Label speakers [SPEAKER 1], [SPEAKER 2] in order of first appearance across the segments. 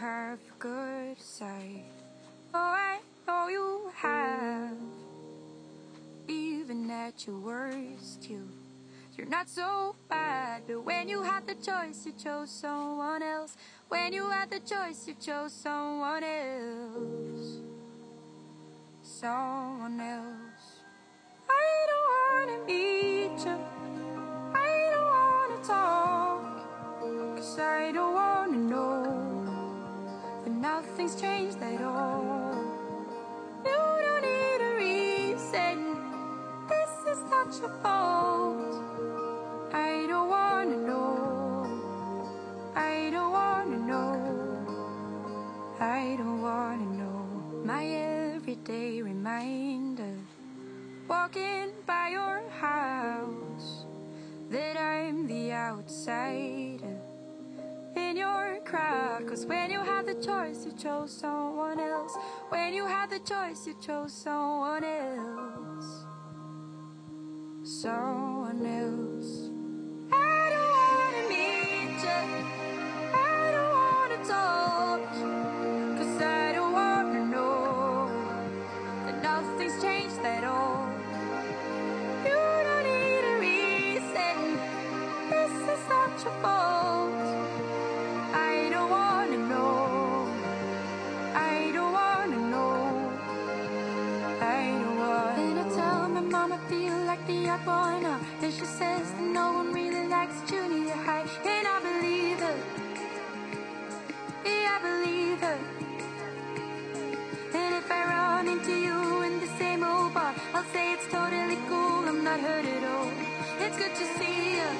[SPEAKER 1] have a good side. Oh, I know you have. Even at your worst, you you're not so bad. But when you had the choice, you chose someone else. When you had the choice, you chose someone else. Someone else. Nothing's changed at all. You don't need a reason. This is not your fault. I don't wanna know. I don't wanna know. I don't wanna know. My everyday reminder. Walking by your house. That I'm the outsider your crowd. Cause when you had the choice, you chose someone else. When you had the choice, you chose someone else. Someone else. She says that no one really likes junior high. And I believe her. Yeah, I believe her. And if I run into you in the same old bar, I'll say it's totally cool. I'm not hurt at all. It's good to see you.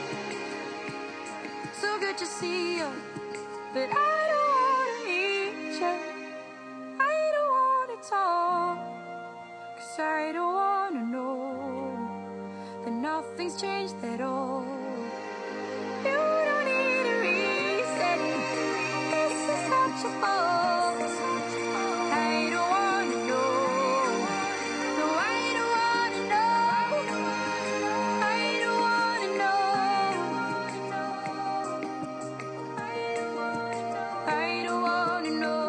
[SPEAKER 1] So good to see you. But I don't wanna meet you. I don't wanna talk. Cause I don't wanna know nothing's changed at all. You don't need a reason. This is not your fault. I don't wanna know. I don't wanna know. I don't wanna know. I don't wanna know.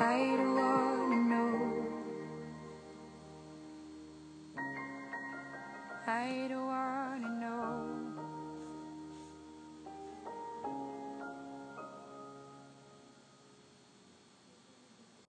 [SPEAKER 1] I don't I don't know.